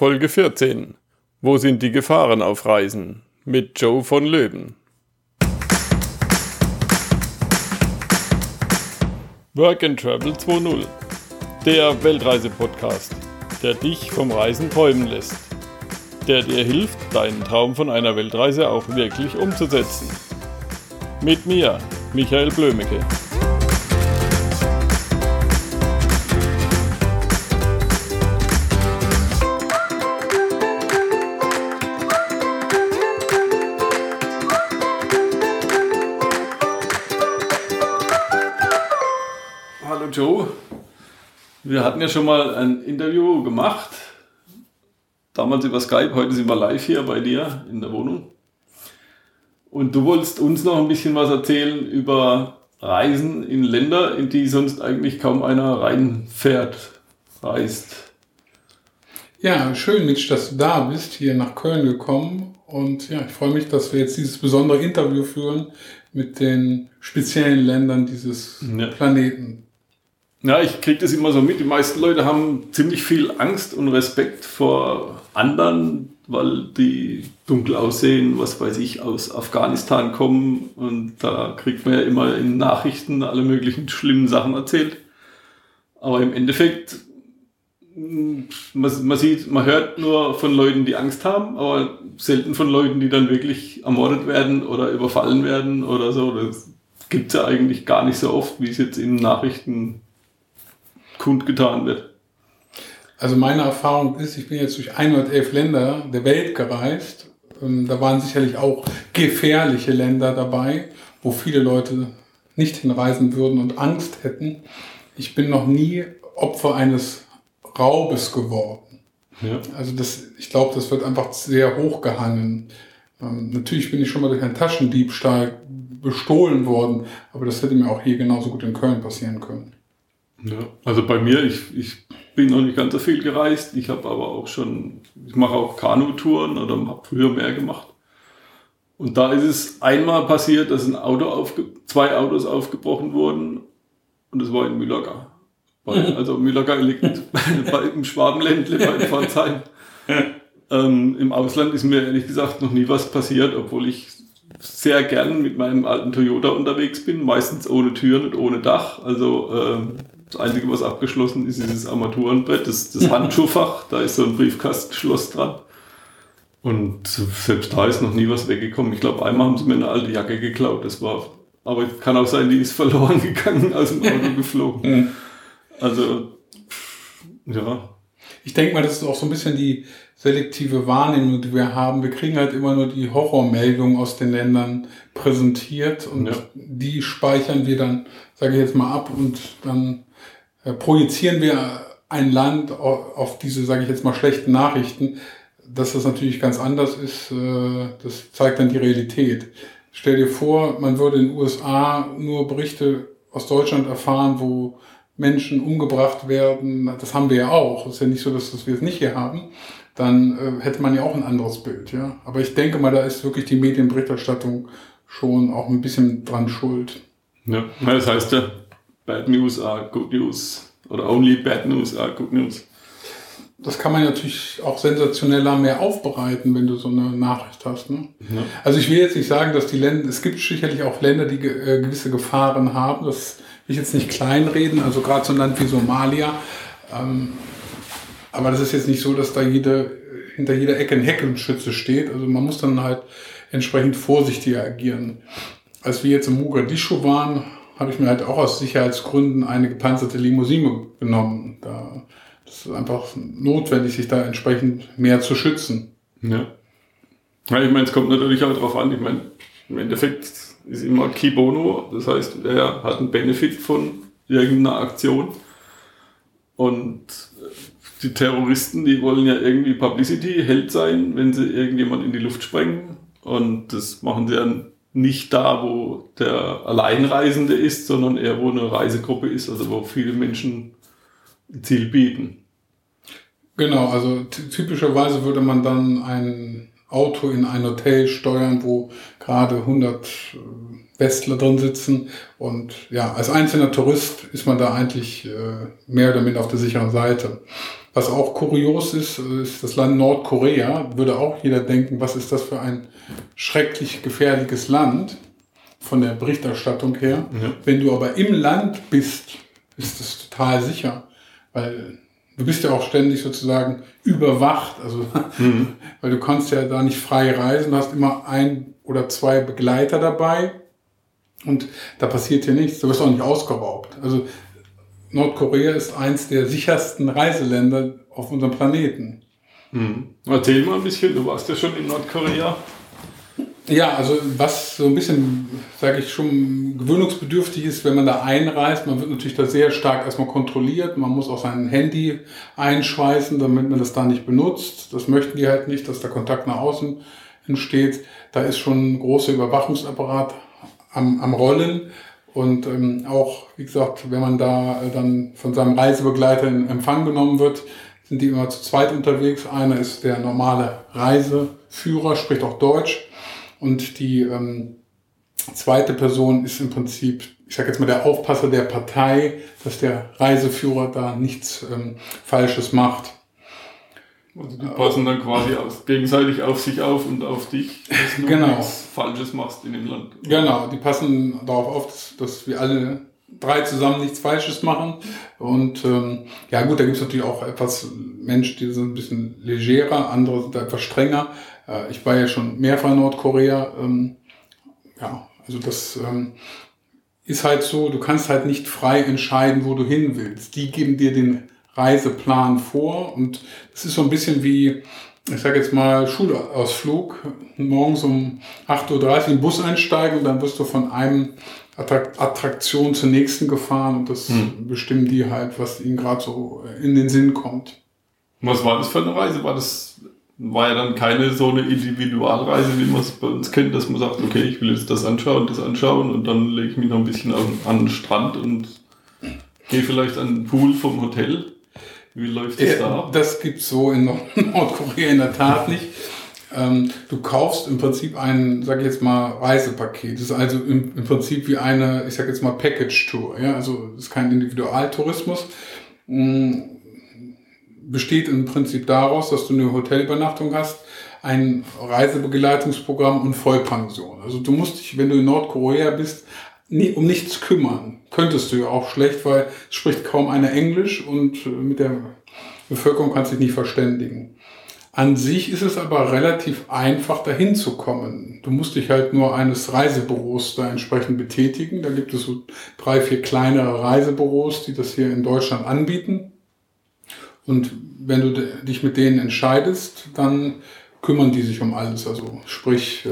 Folge 14. Wo sind die Gefahren auf Reisen? Mit Joe von Löwen. Work and Travel 2.0. Der Weltreise-Podcast, der dich vom Reisen träumen lässt. Der dir hilft, deinen Traum von einer Weltreise auch wirklich umzusetzen. Mit mir, Michael Blömecke. Wir hatten ja schon mal ein Interview gemacht. Damals über Skype, heute sind wir live hier bei dir in der Wohnung. Und du wolltest uns noch ein bisschen was erzählen über Reisen in Länder, in die sonst eigentlich kaum einer reinfährt, reist. Ja, schön, Mitch, dass du da bist, hier nach Köln gekommen. Und ja, ich freue mich, dass wir jetzt dieses besondere Interview führen mit den speziellen Ländern dieses Ja. Planeten. Ja, ich kriege das immer so mit. Die meisten Leute haben ziemlich viel Angst und Respekt vor anderen, weil die dunkel aussehen, was weiß ich, aus Afghanistan kommen. Und da kriegt man ja immer in Nachrichten alle möglichen schlimmen Sachen erzählt. Aber im Endeffekt, man, man sieht, man hört nur von Leuten, die Angst haben, aber selten von Leuten, die dann wirklich ermordet werden oder überfallen werden oder so. Das gibt's ja eigentlich gar nicht so oft, wie es jetzt in Nachrichten kundgetan wird. Also meine Erfahrung ist, ich bin jetzt durch 111 Länder der Welt gereist. Ähm, Da waren sicherlich auch gefährliche Länder dabei, wo viele Leute nicht hinreisen würden und Angst hätten. Ich bin noch nie Opfer eines Raubes geworden. Ja. Also das, ich glaube, das wird einfach sehr hochgehangen. Ähm, natürlich bin ich schon mal durch einen Taschendiebstahl bestohlen worden, aber das hätte mir auch hier genauso gut in Köln passieren können. Ja. Also bei mir, ich, ich bin noch nicht ganz so viel gereist. Ich habe aber auch schon, ich mache auch Kanutouren oder habe früher mehr gemacht. Und da ist es einmal passiert, dass ein Auto aufge zwei Autos aufgebrochen wurden und das war in Mühlacker. Also Mühlacker liegt bei, im Schwabenländle bei Pforzheim. Ähm, Im Ausland ist mir ehrlich gesagt noch nie was passiert, obwohl ich sehr gern mit meinem alten Toyota unterwegs bin, meistens ohne Türen und ohne Dach. Also ähm, das Einzige, was abgeschlossen ist, ist das Armaturenbrett, das, das Handschuhfach, da ist so ein Briefkastenschloss dran. Und selbst da ist noch nie was weggekommen. Ich glaube, einmal haben sie mir eine alte Jacke geklaut. Das war, aber kann auch sein, die ist verloren gegangen, aus dem Auto geflogen. Also, ja, Ich denke mal, das ist auch so ein bisschen die selektive Wahrnehmung, die wir haben. Wir kriegen halt immer nur die Horrormeldungen aus den Ländern präsentiert und Ja. die speichern wir dann, sage ich jetzt mal, ab und dann äh, projizieren wir ein Land auf, diese, sage ich jetzt mal, schlechten Nachrichten. Dass das natürlich ganz anders ist, äh, das zeigt dann die Realität. Stell dir vor, man würde in den USA nur Berichte aus Deutschland erfahren, wo Menschen umgebracht werden. Das haben wir ja auch. Es ist ja nicht so, dass, dass wir es nicht hier haben. Dann äh, hätte man ja auch ein anderes Bild. Ja? Aber ich denke mal, da ist wirklich die Medienberichterstattung schon auch ein bisschen dran schuld. ja. Das heißt ja, Bad News are good news. Oder only bad news are good news. Das kann man natürlich auch sensationeller mehr aufbereiten, wenn du so eine Nachricht hast. Ne? Ja. Also ich will jetzt nicht sagen, dass die Länder, es gibt sicherlich auch Länder, die äh, gewisse Gefahren haben. Das ich jetzt nicht kleinreden. Also gerade so ein Land wie Somalia. Ähm, aber das ist jetzt nicht so, dass da jede, hinter jeder Ecke ein Heckenschütze steht. Also man muss dann halt entsprechend vorsichtiger agieren. Als wir jetzt in Mogadischu waren, habe ich mir halt auch aus Sicherheitsgründen eine gepanzerte Limousine genommen. Da, das ist einfach notwendig, sich da entsprechend mehr zu schützen. Ja. ja ich meine, es kommt natürlich auch darauf an. Ich meine, im Endeffekt ist immer Key Bono. Das heißt, er hat einen Benefit von irgendeiner Aktion. Und die Terroristen, die wollen ja irgendwie Publicity, Held sein, wenn sie irgendjemand in die Luft sprengen. Und das machen sie ja nicht da, wo der Alleinreisende ist, sondern eher, wo eine Reisegruppe ist, also wo viele Menschen ein Ziel bieten. Genau, also ty- typischerweise würde man dann ein Auto in ein Hotel steuern, wo gerade 100 äh, Westler drin sitzen. Und ja, als einzelner Tourist ist man da eigentlich äh, mehr oder minder auf der sicheren Seite. Was auch kurios ist, ist das Land Nordkorea. Würde auch jeder denken, was ist das für ein schrecklich gefährliches Land von der Berichterstattung her. Ja. Wenn du aber im Land bist, ist das total sicher, weil du bist ja auch ständig sozusagen überwacht, also mhm. weil du kannst ja da nicht frei reisen, du hast immer ein oder zwei Begleiter dabei und da passiert hier nichts, du wirst auch nicht ausgeraubt. Also Nordkorea ist eins der sichersten Reiseländer auf unserem Planeten. Mhm. Erzähl mal ein bisschen, du warst ja schon in Nordkorea. Ja, also was so ein bisschen, sage ich schon, gewöhnungsbedürftig ist, wenn man da einreist, man wird natürlich da sehr stark erstmal kontrolliert. Man muss auch sein Handy einschweißen, damit man das da nicht benutzt. Das möchten die halt nicht, dass der Kontakt nach außen entsteht. Da ist schon ein großer Überwachungsapparat am, am Rollen. Und ähm, auch, wie gesagt, wenn man da äh, dann von seinem Reisebegleiter in Empfang genommen wird, sind die immer zu zweit unterwegs. Einer ist der normale Reiseführer, spricht auch Deutsch. Und die ähm, zweite Person ist im Prinzip, ich sage jetzt mal, der Aufpasser der Partei, dass der Reiseführer da nichts ähm, Falsches macht. Also die passen dann quasi aus, gegenseitig auf sich auf und auf dich, dass du genau. nichts Falsches machst in dem Land. Genau, die passen darauf auf, dass, dass wir alle drei zusammen nichts Falsches machen. Und ähm, ja gut, da gibt es natürlich auch etwas Menschen, die sind ein bisschen legerer, andere sind etwas strenger. Äh, ich war ja schon mehrfach in Nordkorea. Ähm, ja, also das ähm, ist halt so, du kannst halt nicht frei entscheiden, wo du hin willst. Die geben dir den Reiseplan vor und es ist so ein bisschen wie, ich sage jetzt mal, Schulausflug. Morgens um 8.30 Uhr in den Bus einsteigen und dann wirst du von einem Attraktion zur nächsten gefahren und das hm. bestimmen die halt, was ihnen gerade so in den Sinn kommt. Was war das für eine Reise? War das war ja dann keine so eine Individualreise, wie man es bei uns kennt, dass man sagt, okay, ich will jetzt das anschauen, das anschauen und dann lege ich mich noch ein bisschen an, an den Strand und gehe vielleicht an den Pool vom Hotel. Wie läuft das da ab? Das gibt's so in Nordkorea in der Tat nicht. Ähm, du kaufst im Prinzip ein, sag ich jetzt mal, Reisepaket. Das ist also im, im Prinzip wie eine, ich sag jetzt mal, Package-Tour. Ja? Also es ist kein Individualtourismus. Mm, besteht im Prinzip daraus, dass du eine Hotelübernachtung hast, ein Reisebegleitungsprogramm und Vollpension. Also du musst dich, wenn du in Nordkorea bist, nie, um nichts kümmern. Könntest du ja auch schlecht, weil es spricht kaum einer Englisch und äh, mit der Bevölkerung kannst du dich nicht verständigen. An sich ist es aber relativ einfach, dahin zu kommen. Du musst dich halt nur eines Reisebüros da entsprechend betätigen. Da gibt es so drei, vier kleinere Reisebüros, die das hier in Deutschland anbieten. Und wenn du dich mit denen entscheidest, dann kümmern die sich um alles, also sprich äh,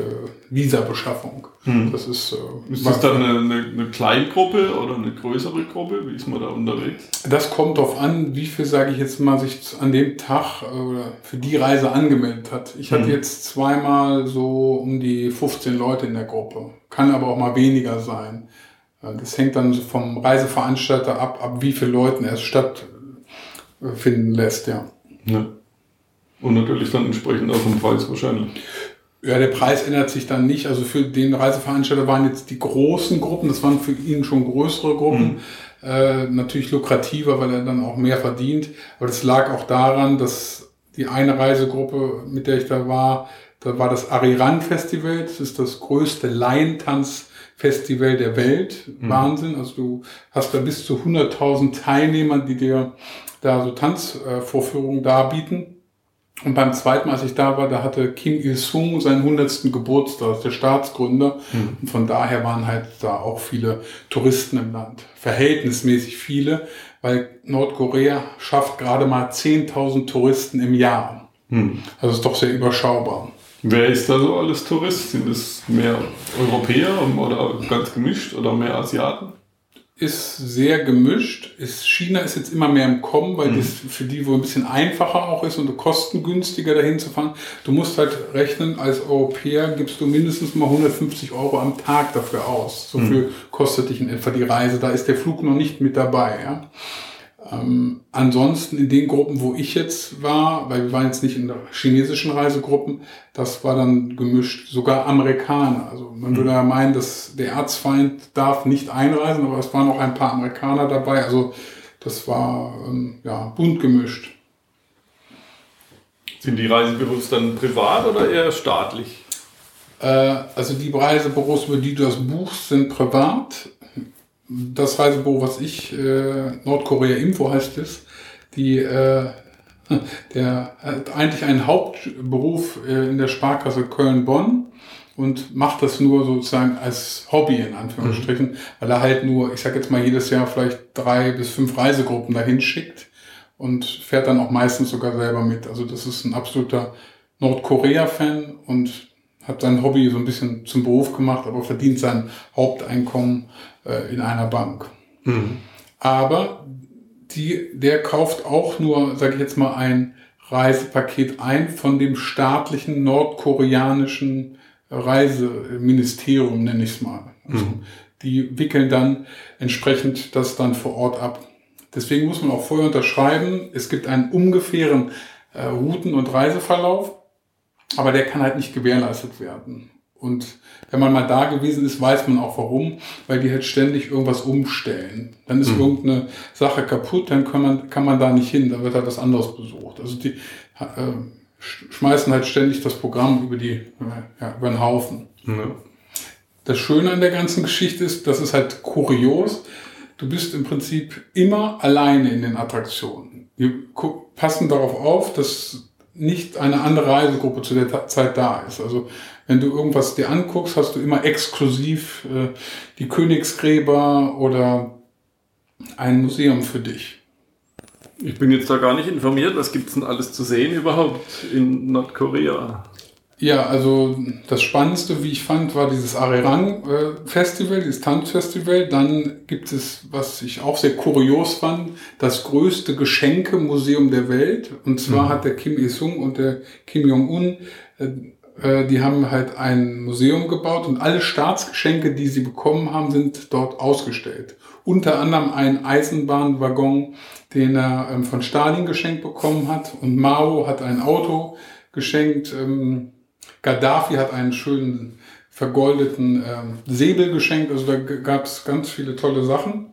Visabeschaffung. Hm. Das ist, äh, ist das dann eine, eine, eine Kleingruppe oder eine größere Gruppe? Wie ist man da unterwegs? Das kommt darauf an, wie viel, sage ich jetzt mal, sich an dem Tag äh, für die Reise angemeldet hat. Ich hm. hatte jetzt zweimal so um die 15 Leute in der Gruppe. Kann aber auch mal weniger sein. Äh, das hängt dann vom Reiseveranstalter ab, ab wie viele Leuten es stattfinden lässt, ja. ja. Und natürlich dann entsprechend auch vom Preis wahrscheinlich. Ja, der Preis ändert sich dann nicht. Also für den Reiseveranstalter waren jetzt die großen Gruppen, das waren für ihn schon größere Gruppen, mhm. äh, natürlich lukrativer, weil er dann auch mehr verdient. Aber das lag auch daran, dass die eine Reisegruppe, mit der ich da war, da war das Ariran Festival. Das ist das größte Laientanzfestival der Welt. Mhm. Wahnsinn. Also du hast da bis zu 100.000 Teilnehmer, die dir da so Tanzvorführungen darbieten. Und beim zweiten Mal, als ich da war, da hatte Kim Il-sung seinen 100. Geburtstag, der Staatsgründer. Mhm. Und von daher waren halt da auch viele Touristen im Land. Verhältnismäßig viele, weil Nordkorea schafft gerade mal 10.000 Touristen im Jahr. Mhm. Also ist doch sehr überschaubar. Wer ist da so alles Tourist? Sind es mehr Europäer oder ganz gemischt oder mehr Asiaten? ist sehr gemischt. Ist, China ist jetzt immer mehr im Kommen, weil mhm. das für die wohl ein bisschen einfacher auch ist und kostengünstiger dahin zu fahren. Du musst halt rechnen, als Europäer gibst du mindestens mal 150 Euro am Tag dafür aus. So mhm. viel kostet dich in etwa die Reise. Da ist der Flug noch nicht mit dabei. Ja? Ähm, ansonsten in den Gruppen, wo ich jetzt war, weil wir waren jetzt nicht in der chinesischen Reisegruppen, das war dann gemischt, sogar Amerikaner. Also man würde ja meinen, dass der Erzfeind darf nicht einreisen, aber es waren auch ein paar Amerikaner dabei. Also das war ähm, ja bunt gemischt. Sind die Reisebüros dann privat oder eher staatlich? Äh, also die Reisebüros, über die du das buchst, sind privat. Das Reisebüro, was ich, äh, Nordkorea Info heißt es, die, äh, der hat eigentlich einen Hauptberuf äh, in der Sparkasse Köln-Bonn und macht das nur sozusagen als Hobby in Anführungsstrichen, mhm. weil er halt nur, ich sag jetzt mal, jedes Jahr vielleicht drei bis fünf Reisegruppen dahin schickt und fährt dann auch meistens sogar selber mit. Also das ist ein absoluter Nordkorea-Fan und hat sein Hobby so ein bisschen zum Beruf gemacht, aber verdient sein Haupteinkommen äh, in einer Bank. Mhm. Aber die, der kauft auch nur, sage ich jetzt mal, ein Reisepaket ein von dem staatlichen nordkoreanischen Reiseministerium, nenne ich es mal. Also mhm. Die wickeln dann entsprechend das dann vor Ort ab. Deswegen muss man auch vorher unterschreiben, es gibt einen ungefähren äh, Routen- und Reiseverlauf, aber der kann halt nicht gewährleistet werden. Und wenn man mal da gewesen ist, weiß man auch warum, weil die halt ständig irgendwas umstellen. Dann ist mhm. irgendeine Sache kaputt, dann kann man, kann man da nicht hin, dann wird halt was anderes besucht. Also die äh, schmeißen halt ständig das Programm über die, ja, über den Haufen. Mhm. Das Schöne an der ganzen Geschichte ist, das ist halt kurios. Du bist im Prinzip immer alleine in den Attraktionen. Wir passen darauf auf, dass nicht eine andere Reisegruppe zu der Zeit da ist. Also wenn du irgendwas dir anguckst, hast du immer exklusiv äh, die Königsgräber oder ein Museum für dich. Ich bin jetzt da gar nicht informiert. Was gibt es denn alles zu sehen überhaupt in Nordkorea? Ja, also das Spannendste, wie ich fand, war dieses Arirang äh, dieses Tanzfestival. Dann gibt es, was ich auch sehr kurios fand, das größte Geschenkemuseum der Welt. Und zwar mhm. hat der Kim Il-sung und der Kim Jong-un äh, die haben halt ein Museum gebaut und alle Staatsgeschenke, die sie bekommen haben, sind dort ausgestellt. Unter anderem ein Eisenbahnwaggon, den er ähm, von Stalin geschenkt bekommen hat und Mao hat ein Auto geschenkt. Ähm, Gaddafi hat einen schönen vergoldeten ähm, Säbel geschenkt. Also da gab es ganz viele tolle Sachen.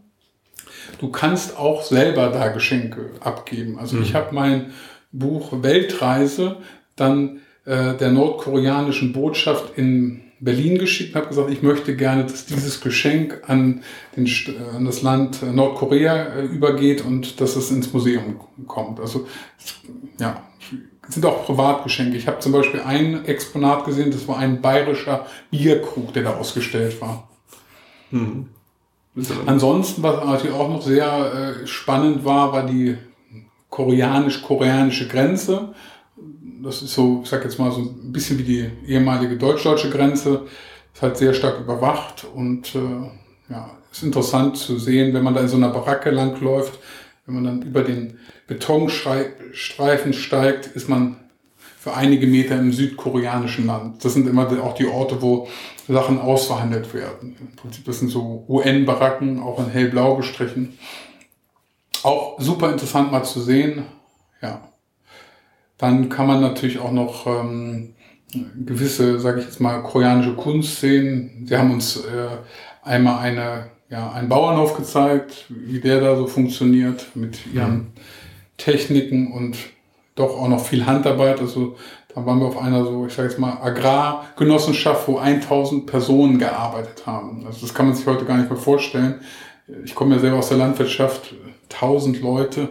Du kannst auch selber da Geschenke abgeben. Also mhm. ich habe mein Buch Weltreise dann äh, der nordkoreanischen Botschaft in Berlin geschickt und habe gesagt, ich möchte gerne, dass dieses Geschenk an, den, an das Land Nordkorea äh, übergeht und dass es ins Museum kommt. Also ja, sind auch Privatgeschenke. Ich habe zum Beispiel ein Exponat gesehen, das war ein bayerischer Bierkrug, der da ausgestellt war. Mhm. Ansonsten, was natürlich auch noch sehr äh, spannend war, war die koreanisch-koreanische Grenze das ist so, ich sag jetzt mal so ein bisschen wie die ehemalige deutsch-deutsche Grenze, ist halt sehr stark überwacht und äh, ja, ist interessant zu sehen, wenn man da in so einer Baracke langläuft, wenn man dann über den Betonstreifen steigt, ist man für einige Meter im südkoreanischen Land. Das sind immer auch die Orte, wo Sachen ausverhandelt werden. Im Prinzip, das sind so UN-Baracken, auch in hellblau gestrichen. Auch super interessant mal zu sehen. Ja. Dann kann man natürlich auch noch ähm, gewisse, sage ich jetzt mal, koreanische Kunst sehen. Sie haben uns äh, einmal eine, ja, einen Bauernhof gezeigt, wie der da so funktioniert mit ihren mhm. Techniken und doch auch noch viel Handarbeit. Also da waren wir auf einer so, ich sage jetzt mal, Agrargenossenschaft, wo 1000 Personen gearbeitet haben. Also das kann man sich heute gar nicht mehr vorstellen. Ich komme ja selber aus der Landwirtschaft, 1000 Leute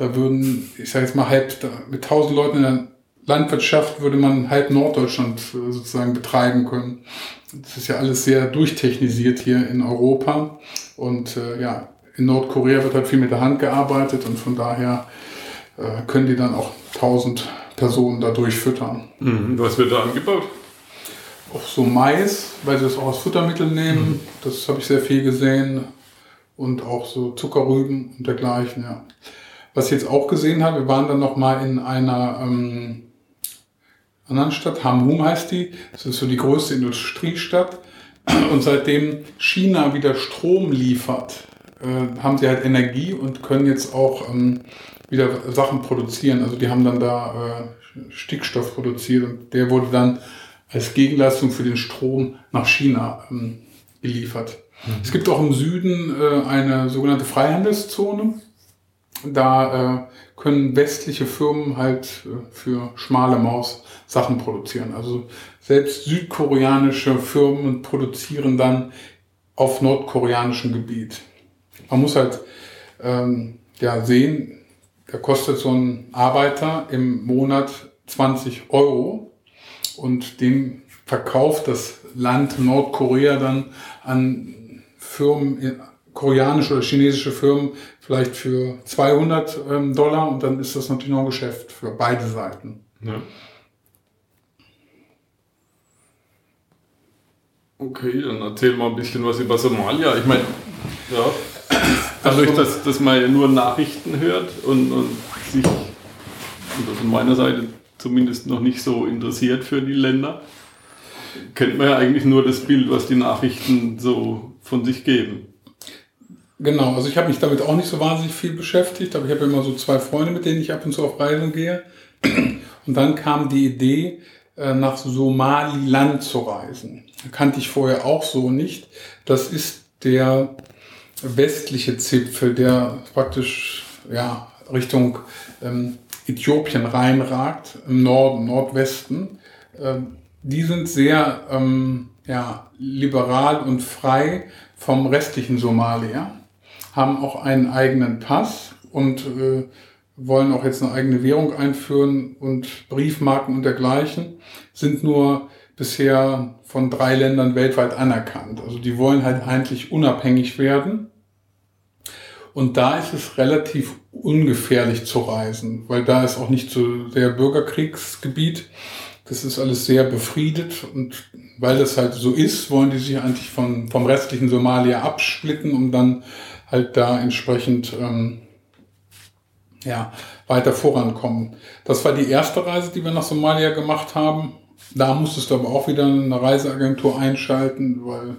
da würden, ich sage jetzt mal, halb, mit 1000 Leuten in der Landwirtschaft würde man halb Norddeutschland äh, sozusagen betreiben können. Das ist ja alles sehr durchtechnisiert hier in Europa. Und äh, ja, in Nordkorea wird halt viel mit der Hand gearbeitet und von daher äh, können die dann auch 1000 Personen da durchfüttern. Mhm. Was wird da angebaut? Auch so Mais, weil sie das auch als Futtermittel nehmen. Mhm. Das habe ich sehr viel gesehen. Und auch so Zuckerrüben und dergleichen, ja. Was ich jetzt auch gesehen habe, wir waren dann noch mal in einer ähm, anderen Stadt, Hamhum heißt die. Das ist so die größte Industriestadt. Und seitdem China wieder Strom liefert, äh, haben sie halt Energie und können jetzt auch ähm, wieder Sachen produzieren. Also die haben dann da äh, Stickstoff produziert und der wurde dann als Gegenleistung für den Strom nach China ähm, geliefert. Mhm. Es gibt auch im Süden äh, eine sogenannte Freihandelszone da äh, können westliche Firmen halt äh, für schmale Maus Sachen produzieren. Also selbst südkoreanische Firmen produzieren dann auf nordkoreanischem Gebiet. Man muss halt ähm, ja sehen, da kostet so ein Arbeiter im Monat 20 Euro und den verkauft das Land Nordkorea dann an Firmen, koreanische oder chinesische Firmen vielleicht für 200 ähm, Dollar und dann ist das natürlich noch ein Geschäft für beide Seiten. Ja. Okay, dann erzähl mal ein bisschen was über Somalia. Ich meine, ja, dadurch, dass, dass man ja nur Nachrichten hört und, und sich also von meiner Seite zumindest noch nicht so interessiert für die Länder, kennt man ja eigentlich nur das Bild, was die Nachrichten so von sich geben. Genau, also ich habe mich damit auch nicht so wahnsinnig viel beschäftigt, aber ich habe immer so zwei Freunde, mit denen ich ab und zu auf Reisen gehe. Und dann kam die Idee, äh, nach Somaliland zu reisen. Kannte ich vorher auch so nicht. Das ist der westliche Zipfel, der praktisch ja, Richtung ähm, Äthiopien reinragt, im Norden, Nordwesten. Ähm, die sind sehr ähm, ja, liberal und frei vom restlichen Somalia haben auch einen eigenen Pass und äh, wollen auch jetzt eine eigene Währung einführen und Briefmarken und dergleichen, sind nur bisher von drei Ländern weltweit anerkannt. Also die wollen halt eigentlich unabhängig werden. Und da ist es relativ ungefährlich zu reisen, weil da ist auch nicht so sehr Bürgerkriegsgebiet. Das ist alles sehr befriedet und weil das halt so ist, wollen die sich eigentlich von, vom restlichen Somalia absplitten, um dann halt da entsprechend ähm, ja, weiter vorankommen. Das war die erste Reise, die wir nach Somalia gemacht haben. Da musstest du aber auch wieder eine Reiseagentur einschalten, weil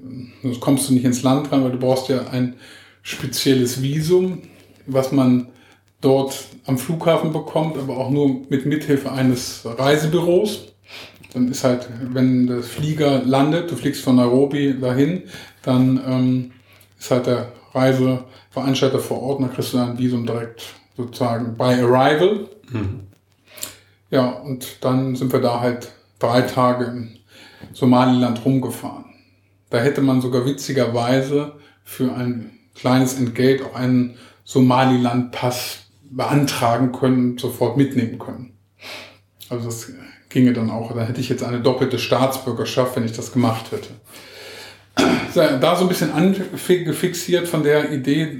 äh, sonst kommst du nicht ins Land rein, weil du brauchst ja ein spezielles Visum, was man dort am Flughafen bekommt, aber auch nur mit Mithilfe eines Reisebüros. Dann ist halt, wenn der Flieger landet, du fliegst von Nairobi dahin, dann ähm, ist halt der Reiseveranstalter vor Ort, dann kriegst du ein Visum direkt sozusagen by arrival. Mhm. Ja, und dann sind wir da halt drei Tage in Somaliland rumgefahren. Da hätte man sogar witzigerweise für ein kleines Entgelt auch einen Somaliland-Pass beantragen können und sofort mitnehmen können. Also das ginge dann auch. Da hätte ich jetzt eine doppelte Staatsbürgerschaft, wenn ich das gemacht hätte da so ein bisschen angefixiert von der Idee,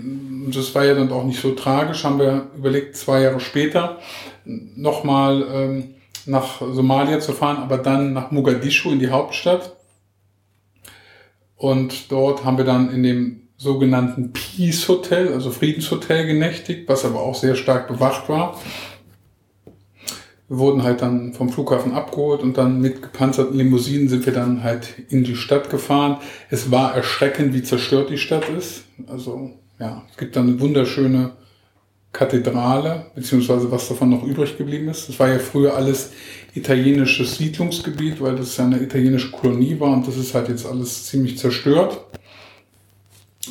das war ja dann auch nicht so tragisch, haben wir überlegt, zwei Jahre später nochmal ähm, nach Somalia zu fahren, aber dann nach Mogadischu in die Hauptstadt. Und dort haben wir dann in dem sogenannten Peace Hotel, also Friedenshotel genächtigt, was aber auch sehr stark bewacht war. Wir wurden halt dann vom Flughafen abgeholt und dann mit gepanzerten Limousinen sind wir dann halt in die Stadt gefahren. Es war erschreckend, wie zerstört die Stadt ist. Also ja, es gibt dann eine wunderschöne Kathedrale, beziehungsweise was davon noch übrig geblieben ist. Das war ja früher alles italienisches Siedlungsgebiet, weil das ja eine italienische Kolonie war und das ist halt jetzt alles ziemlich zerstört.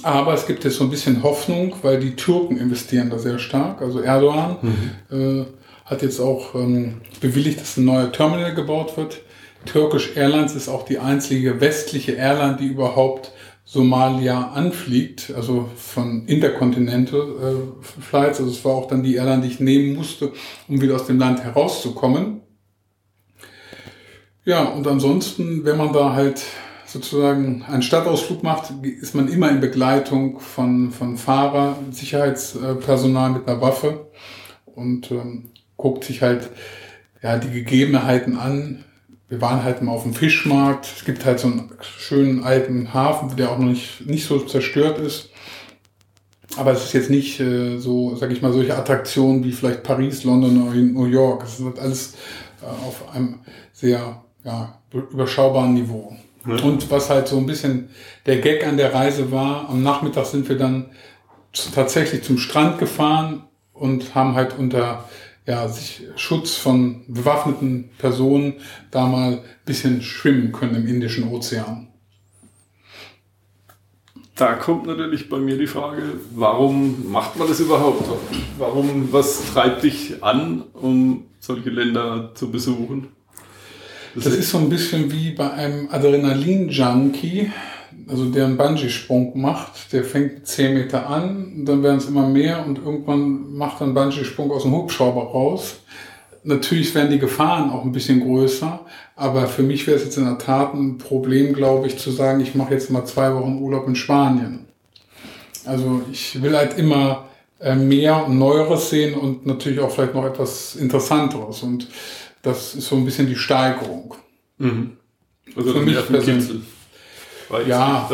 Aber es gibt jetzt so ein bisschen Hoffnung, weil die Türken investieren da sehr stark. Also Erdogan mhm. äh, hat jetzt auch ähm, bewilligt, dass ein neuer Terminal gebaut wird. Turkish Airlines ist auch die einzige westliche Airline, die überhaupt Somalia anfliegt, also von Intercontinental äh, Flights. Also es war auch dann die Airline, die ich nehmen musste, um wieder aus dem Land herauszukommen. Ja, und ansonsten, wenn man da halt sozusagen einen Stadtausflug macht, ist man immer in Begleitung von, von Fahrer, Sicherheitspersonal mit einer Waffe. Und ähm, guckt sich halt ja, die Gegebenheiten an. Wir waren halt mal auf dem Fischmarkt. Es gibt halt so einen schönen alten Hafen, der auch noch nicht, nicht so zerstört ist. Aber es ist jetzt nicht äh, so, sag ich mal, solche Attraktionen wie vielleicht Paris, London oder New York. Es ist alles äh, auf einem sehr ja, überschaubaren Niveau. Ja. Und was halt so ein bisschen der Gag an der Reise war, am Nachmittag sind wir dann tatsächlich zum Strand gefahren und haben halt unter ja, sich Schutz von bewaffneten Personen da mal ein bisschen schwimmen können im Indischen Ozean. da kommt natürlich bei mir die Frage, warum macht man das überhaupt? Warum, was treibt dich an, um solche Länder zu besuchen? Das, das ist so ein bisschen wie bei einem Adrenalin-Junkie, also der einen Bungee-Sprung macht. Der fängt mit 10 Meter an, dann werden es immer mehr und irgendwann macht er einen Bungee-Sprung aus dem Hubschrauber raus. Natürlich werden die Gefahren auch ein bisschen größer, aber für mich wäre es jetzt in der Tat ein Problem, glaube ich, zu sagen, ich mache jetzt mal zwei Wochen Urlaub in Spanien. Also ich will halt immer äh, mehr und Neueres sehen und natürlich auch vielleicht noch etwas Interessanteres. Und das ist so ein bisschen die Steigerung. Mhm. Also für mich persönlich. Ja,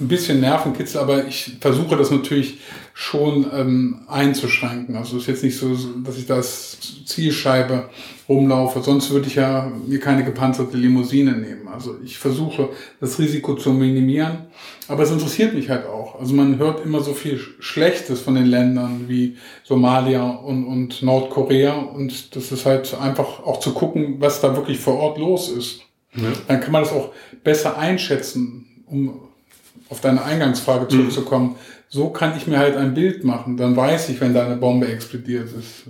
ein bisschen Nervenkitzel, aber ich versuche das natürlich schon ähm, einzuschränken. Also es ist jetzt nicht so, dass ich da als Zielscheibe rumlaufe, sonst würde ich ja mir keine gepanzerte Limousine nehmen. Also ich versuche das Risiko zu minimieren, aber es interessiert mich halt auch. Also man hört immer so viel Schlechtes von den Ländern wie Somalia und, und Nordkorea und das ist halt einfach auch zu gucken, was da wirklich vor Ort los ist. Ja. Dann kann man das auch besser einschätzen, um auf deine Eingangsfrage mhm. zurückzukommen, mhm. so kann ich mir halt ein Bild machen. Dann weiß ich, wenn da eine Bombe explodiert ist.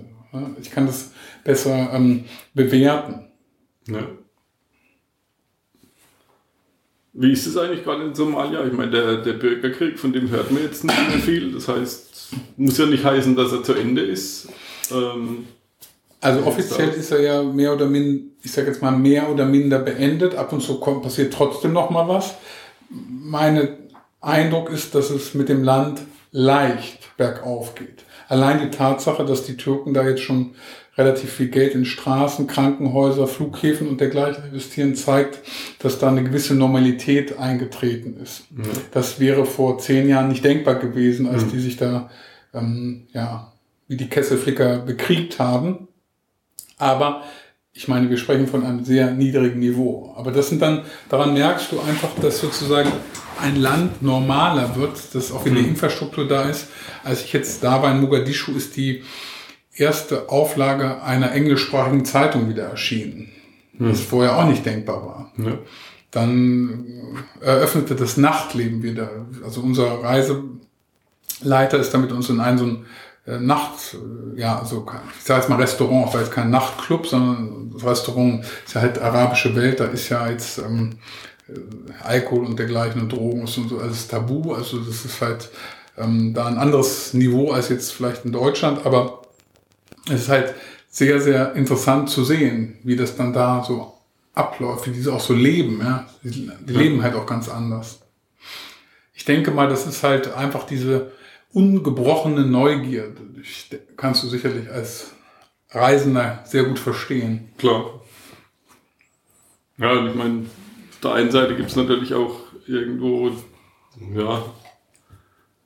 Ich kann das besser ähm, bewerten. Ja. Wie ist es eigentlich gerade in Somalia? Ich meine, der, der Bürgerkrieg, von dem hört man jetzt nicht mehr viel. Das heißt, muss ja nicht heißen, dass er zu Ende ist. Ähm, also offiziell ist er ja mehr oder minder, ich sage jetzt mal mehr oder minder beendet. Ab und zu kommt, passiert trotzdem noch mal was. Meine Eindruck ist, dass es mit dem Land leicht bergauf geht. Allein die Tatsache, dass die Türken da jetzt schon relativ viel Geld in Straßen, Krankenhäuser, Flughäfen und dergleichen investieren, zeigt, dass da eine gewisse Normalität eingetreten ist. Ja. Das wäre vor zehn Jahren nicht denkbar gewesen, als mhm. die sich da, ähm, ja, wie die Kesselflicker bekriegt haben. Aber ich meine, wir sprechen von einem sehr niedrigen Niveau. Aber das sind dann, daran merkst du einfach, dass sozusagen ein Land normaler wird, dass auch wieder mhm. Infrastruktur da ist. Als ich jetzt da war in Mogadischu, ist die erste Auflage einer englischsprachigen Zeitung wieder erschienen. Mhm. Was vorher auch nicht denkbar war. Ja. Dann eröffnete das Nachtleben wieder. Also unser Reiseleiter ist damit uns in einen so ein äh, Nacht, äh, ja, also ich sage jetzt mal Restaurant, weil es kein Nachtclub, sondern das Restaurant ist ja halt arabische Welt, da ist ja jetzt ähm, äh, Alkohol und dergleichen und Drogen und so alles tabu, also das ist halt ähm, da ein anderes Niveau als jetzt vielleicht in Deutschland, aber es ist halt sehr, sehr interessant zu sehen, wie das dann da so abläuft, wie diese auch so leben, ja, die, die leben halt auch ganz anders. Ich denke mal, das ist halt einfach diese ungebrochene Neugier. kannst du sicherlich als Reisender sehr gut verstehen. Klar. Ja, und ich meine, auf der einen Seite gibt es natürlich auch irgendwo ja,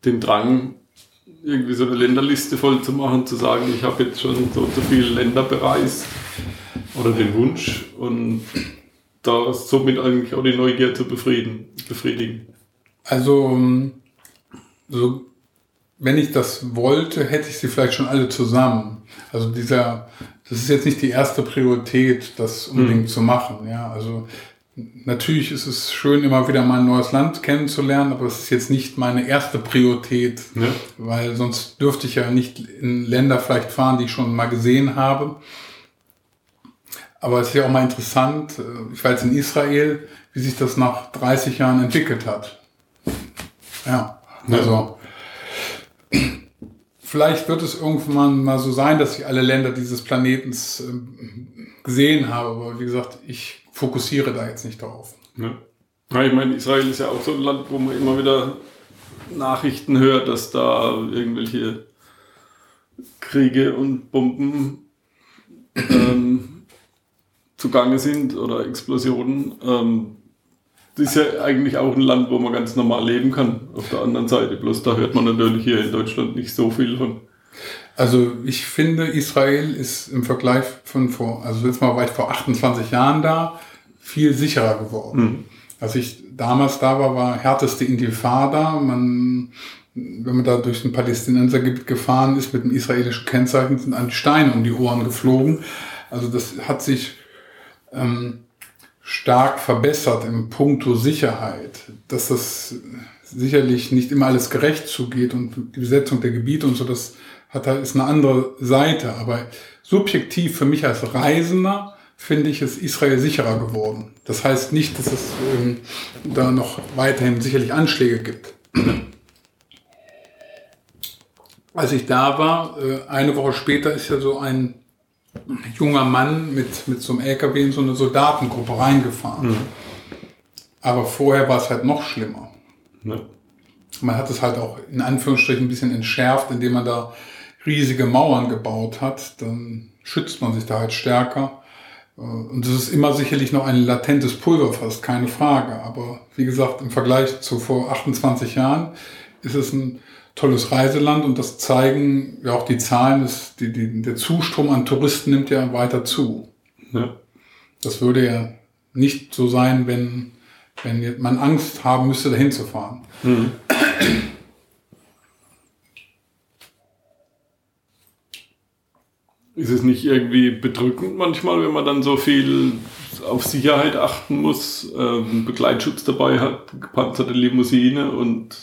den Drang, irgendwie so eine Länderliste voll zu machen, zu sagen, ich habe jetzt schon so, so viele Länder bereist oder den Wunsch und da somit eigentlich auch die Neugier zu befrieden, befriedigen. Also ähm, so wenn ich das wollte, hätte ich sie vielleicht schon alle zusammen. Also dieser, das ist jetzt nicht die erste Priorität, das unbedingt mhm. zu machen. Ja, also natürlich ist es schön, immer wieder mal ein neues Land kennenzulernen, aber es ist jetzt nicht meine erste Priorität, ja. weil sonst dürfte ich ja nicht in Länder vielleicht fahren, die ich schon mal gesehen habe. Aber es ist ja auch mal interessant, äh, ich war jetzt in Israel, wie sich das nach 30 Jahren entwickelt hat. Ja, also Vielleicht wird es irgendwann mal so sein, dass ich alle Länder dieses Planetens ähm, gesehen habe, aber wie gesagt, ich fokussiere da jetzt nicht drauf. Ja. ja. ich meine, Israel ist ja auch so ein Land, wo man immer wieder Nachrichten hört, dass da irgendwelche Kriege und Bomben ähm, zugange sind oder Explosionen. Ähm, das ist ja eigentlich auch ein Land, wo man ganz normal leben kann, auf der anderen Seite. Bloß da hört man natürlich hier in Deutschland nicht so viel von. Also ich finde, Israel ist im Vergleich von vor, also jetzt mal ich vor 28 Jahren da, viel sicherer geworden. Mhm. Als ich damals da war, war härteste Intifada. Man, wenn man da durch ein Palästinensergebiet gefahren ist mit einem israelischen Kennzeichen, sind an Steine um die Ohren geflogen. Also das hat sich ähm, stark verbessert im Punkto Sicherheit, dass das sicherlich nicht immer alles gerecht zugeht und die Besetzung der Gebiete und so, das hat halt, ist eine andere Seite. Aber subjektiv für mich als Reisender finde ich es Israel sicherer geworden. Das heißt nicht, dass es ähm, da noch weiterhin sicherlich Anschläge gibt. Als ich da war, äh, eine Woche später ist ja so ein junger Mann mit, mit so einem LKW in so eine Soldatengruppe reingefahren. Mhm. Aber vorher war es halt noch schlimmer. Ja. Man hat es halt auch in Anführungsstrichen ein bisschen entschärft, indem man da riesige Mauern gebaut hat. Dann schützt man sich da halt stärker. Äh, und es ist immer sicherlich noch ein latentes Pulverfass, keine Frage. Aber wie gesagt, im Vergleich zu vor 28 Jahren ist es ein tolles Reiseland und das zeigen ja auch die Zahlen, dass die, die, der Zustrom an Touristen nimmt ja weiter zu. Ja. Das würde ja nicht so sein, wenn, wenn man Angst haben müsste, dahin zu fahren. Mhm. Ist es nicht irgendwie bedrückend manchmal, wenn man dann so viel auf Sicherheit achten muss, ähm, Begleitschutz dabei hat, gepanzerte Limousine und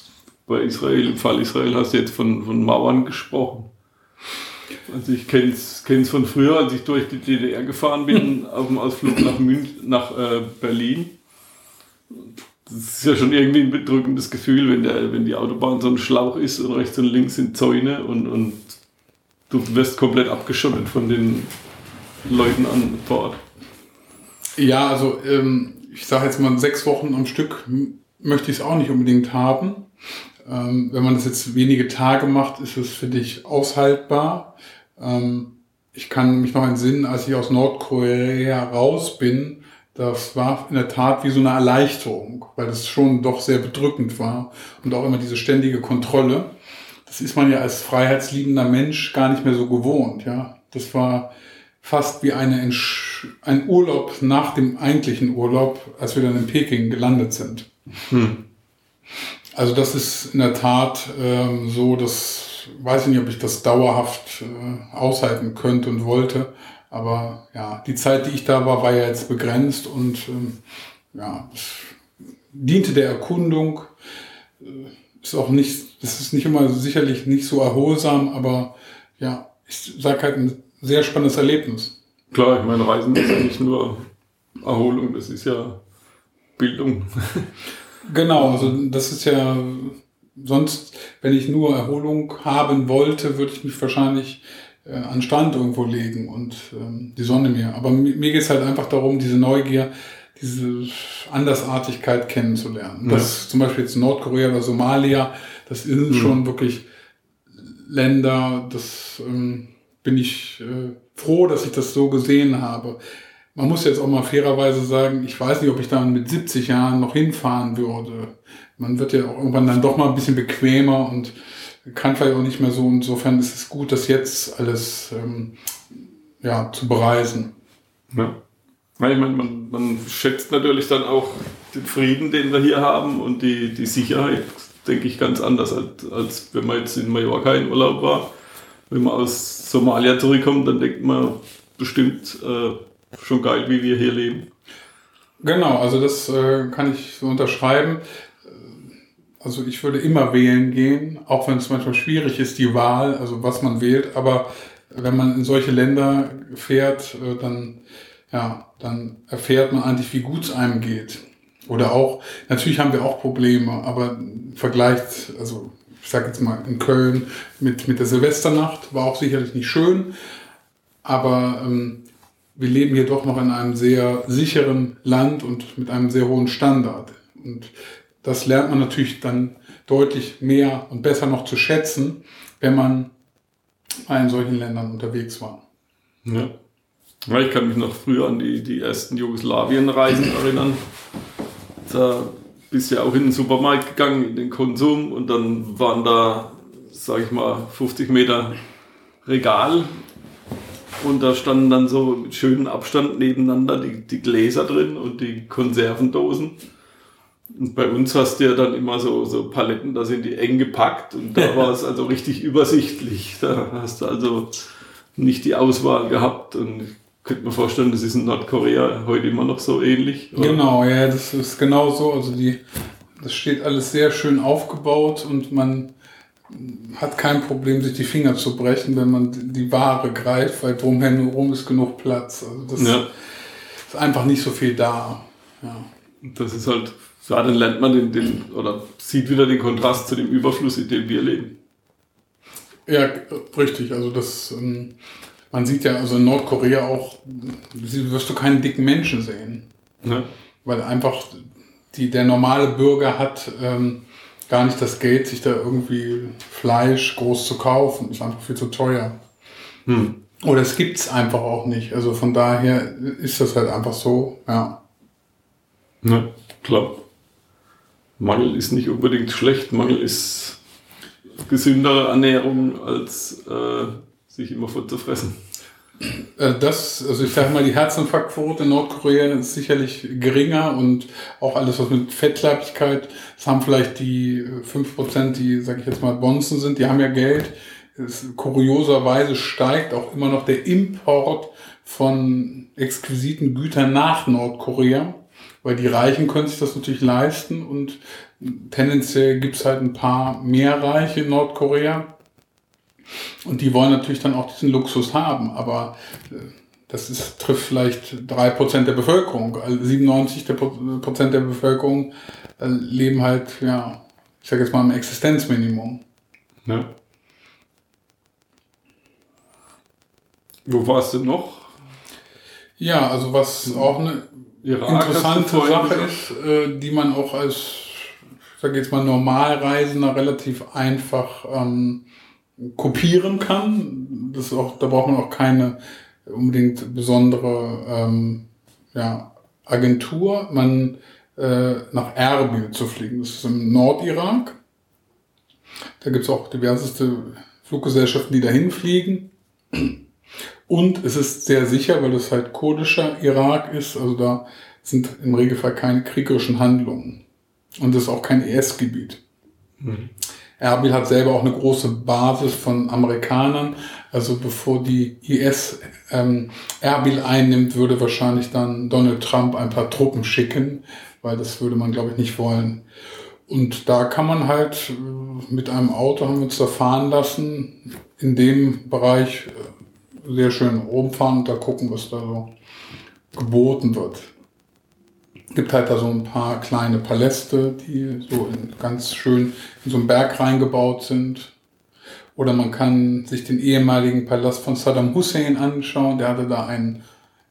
bei Israel, im Fall Israel hast du jetzt von, von Mauern gesprochen. Also ich kenne es von früher, als ich durch die DDR gefahren bin, auf dem Ausflug nach, München, nach äh, Berlin. Das ist ja schon irgendwie ein bedrückendes Gefühl, wenn, der, wenn die Autobahn so ein Schlauch ist und rechts und links sind Zäune und, und du wirst komplett abgeschottet von den Leuten an Bord. Ja, also ähm, ich sage jetzt mal, sechs Wochen am Stück möchte ich es auch nicht unbedingt haben. Ähm, wenn man das jetzt wenige Tage macht, ist es für dich aushaltbar. Ähm, ich kann mich noch entsinnen, als ich aus Nordkorea raus bin, das war in der Tat wie so eine Erleichterung, weil es schon doch sehr bedrückend war und auch immer diese ständige Kontrolle. Das ist man ja als freiheitsliebender Mensch gar nicht mehr so gewohnt, ja. Das war fast wie eine ein Urlaub nach dem eigentlichen Urlaub, als wir dann in Peking gelandet sind. Hm. Also das ist in der Tat ähm, so, dass weiß ich nicht, ob ich das dauerhaft äh, aushalten könnte und wollte. Aber ja, die Zeit, die ich da war, war ja jetzt begrenzt und ähm, ja, es diente der Erkundung. Äh, ist auch nicht, das ist nicht immer sicherlich nicht so erholsam, aber ja, ich sage halt ein sehr spannendes Erlebnis. Klar, ich meine, Reisen ist ja nicht nur Erholung, das ist ja Bildung. Genau, also das ist ja sonst, wenn ich nur Erholung haben wollte, würde ich mich wahrscheinlich äh, an Strand irgendwo legen und ähm, die Sonne mir. Aber mir, mir geht es halt einfach darum, diese Neugier, diese Andersartigkeit kennenzulernen. Ja. Das zum Beispiel jetzt Nordkorea oder Somalia, das sind mhm. schon wirklich Länder, das ähm, bin ich äh, froh, dass ich das so gesehen habe. Man muss jetzt auch mal fairerweise sagen, ich weiß nicht, ob ich dann mit 70 Jahren noch hinfahren würde. Man wird ja auch irgendwann dann doch mal ein bisschen bequemer und kann vielleicht auch nicht mehr so. Insofern ist es gut, das jetzt alles ähm, ja, zu bereisen. Ja. Ich meine, man, man schätzt natürlich dann auch den Frieden, den wir hier haben und die, die Sicherheit, denke ich, ganz anders, als, als wenn man jetzt in Mallorca in Urlaub war. Wenn man aus Somalia zurückkommt, dann denkt man bestimmt, äh, schon geil, wie wir hier leben. Genau, also das äh, kann ich so unterschreiben. Also ich würde immer wählen gehen, auch wenn es manchmal schwierig ist, die Wahl, also was man wählt. Aber wenn man in solche Länder fährt, äh, dann, ja, dann erfährt man eigentlich, wie gut es einem geht. Oder auch, natürlich haben wir auch Probleme, aber vergleicht, also ich sage jetzt mal in Köln mit, mit der Silvesternacht, war auch sicherlich nicht schön, aber ähm, wir leben hier doch noch in einem sehr sicheren Land und mit einem sehr hohen Standard. Und das lernt man natürlich dann deutlich mehr und besser noch zu schätzen, wenn man in solchen Ländern unterwegs war. Ja. ich kann mich noch früher an die, die ersten Jugoslawien-Reisen erinnern. Da bist du ja auch in den Supermarkt gegangen, in den Konsum und dann waren da, sag ich mal, 50 Meter Regal und da standen dann so mit schönem Abstand nebeneinander die, die Gläser drin und die Konservendosen. Und bei uns hast du ja dann immer so, so Paletten, da sind die eng gepackt und da war es also richtig übersichtlich. Da hast du also nicht die Auswahl gehabt und ich könnte mir vorstellen, das ist in Nordkorea heute immer noch so ähnlich. Oder? Genau, ja, das ist genau so. Also die das steht alles sehr schön aufgebaut und man hat kein Problem, sich die Finger zu brechen, wenn man die Ware greift, weil drumherum ist genug Platz. Also das ja. ist einfach nicht so viel da. Ja. Das ist halt, ja, dann lernt man den, den, oder sieht wieder den Kontrast zu dem Überfluss, in dem wir leben. Ja, richtig. Also das, ähm, man sieht ja, also in Nordkorea auch, wirst du keinen dicken Menschen sehen. Ja. Weil einfach die, der normale Bürger hat ähm, gar nicht das Geld, sich da irgendwie Fleisch groß zu kaufen. Ist einfach viel zu teuer. Hm. Oder es gibt's einfach auch nicht. Also von daher ist das halt einfach so, ja. Ja, klar. Mangel ist nicht unbedingt schlecht. Mangel ist gesündere Ernährung als äh, sich immer voll zu fressen. Äh, das, also ich sage mal, die Herzinfarktquote in Nordkorea ist sicherlich geringer und auch alles, was mit Fettleibigkeit, das haben vielleicht die 5%, die, sage ich jetzt mal, Bonzen sind, die haben ja Geld. Es, kurioserweise steigt auch immer noch der Import von exquisiten Gütern nach Nordkorea, weil die Reichen können sich das natürlich leisten und tendenziell gibt's halt ein paar mehr Reiche in Nordkorea und die wollen natürlich dann auch diesen Luxus haben, aber äh, das ist, trifft vielleicht drei Prozent der Bevölkerung. 97 Prozent der Bevölkerung äh, leben halt, ja, ich sage jetzt mal im Existenzminimum. Ja. Wo warst du noch? Ja, also was auch eine interessante Sache ist, äh, die man auch als, ich sage jetzt mal, Normalreisender relativ einfach ähm, kopieren kann. Das auch, da braucht man auch keine unbedingt besondere ähm, ja, Agentur. Man äh, nach Erbil zu fliegen. Das ist im Nordirak. Da gibt es auch diverseste Fluggesellschaften, die dahin fliegen. Und es ist sehr sicher, weil es halt kurdischer Irak ist. Also da sind im Regelfall keine kriegerischen Handlungen. Und es ist auch kein ES-Gebiet. Mhm. Erbil hat selber auch eine große Basis von Amerikanern. Also bevor die IS ähm, Erbil einnimmt, würde wahrscheinlich dann Donald Trump ein paar Truppen schicken, weil das würde man, glaube ich, nicht wollen. Und da kann man halt äh, mit einem Auto, haben wir uns da fahren lassen, in dem Bereich äh, sehr schön rumfahren und da gucken, was da so geboten wird gibt halt da so ein paar kleine Paläste, die so in, ganz schön in so einen Berg reingebaut sind. Oder man kann sich den ehemaligen Palast von Saddam Hussein anschauen. Der hatte da eine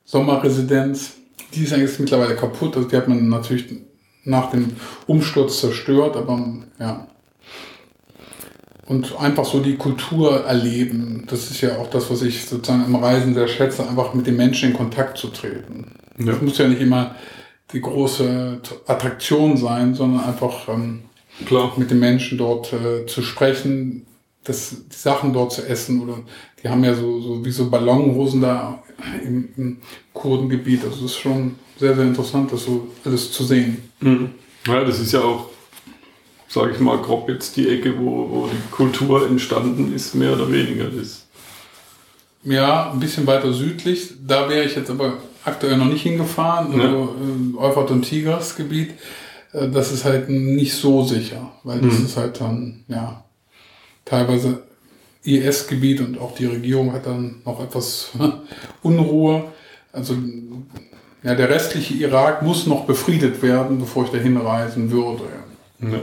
Sommerresidenz. Die ist eigentlich mittlerweile kaputt. Also die hat man natürlich nach dem Umsturz zerstört. Aber ja. Und einfach so die Kultur erleben. Das ist ja auch das, was ich sozusagen im Reisen sehr schätze, einfach mit den Menschen in Kontakt zu treten. Ja. Das muss ja nicht immer die große Attraktion sein, sondern einfach ähm, Klar. mit den Menschen dort äh, zu sprechen, das, die Sachen dort zu essen oder die haben ja so, so wie so Ballonhosen da im, im Kurdengebiet. Also es ist schon sehr, sehr interessant, das so alles zu sehen. Mhm. Ja, das ist ja auch, sage ich mal, grob jetzt die Ecke, wo, wo die Kultur entstanden ist, mehr oder weniger. Das. Ja, ein bisschen weiter südlich. Da wäre ich jetzt aber aktuell noch nicht hingefahren, ja. also äh, Euphrat und Tigras Gebiet. Äh, das ist halt nicht so sicher, weil das mhm. ist halt dann, ja, teilweise IS-Gebiet und auch die Regierung hat dann noch etwas Unruhe. Also ja, der restliche Irak muss noch befriedet werden, bevor ich dahin reisen würde. Ja.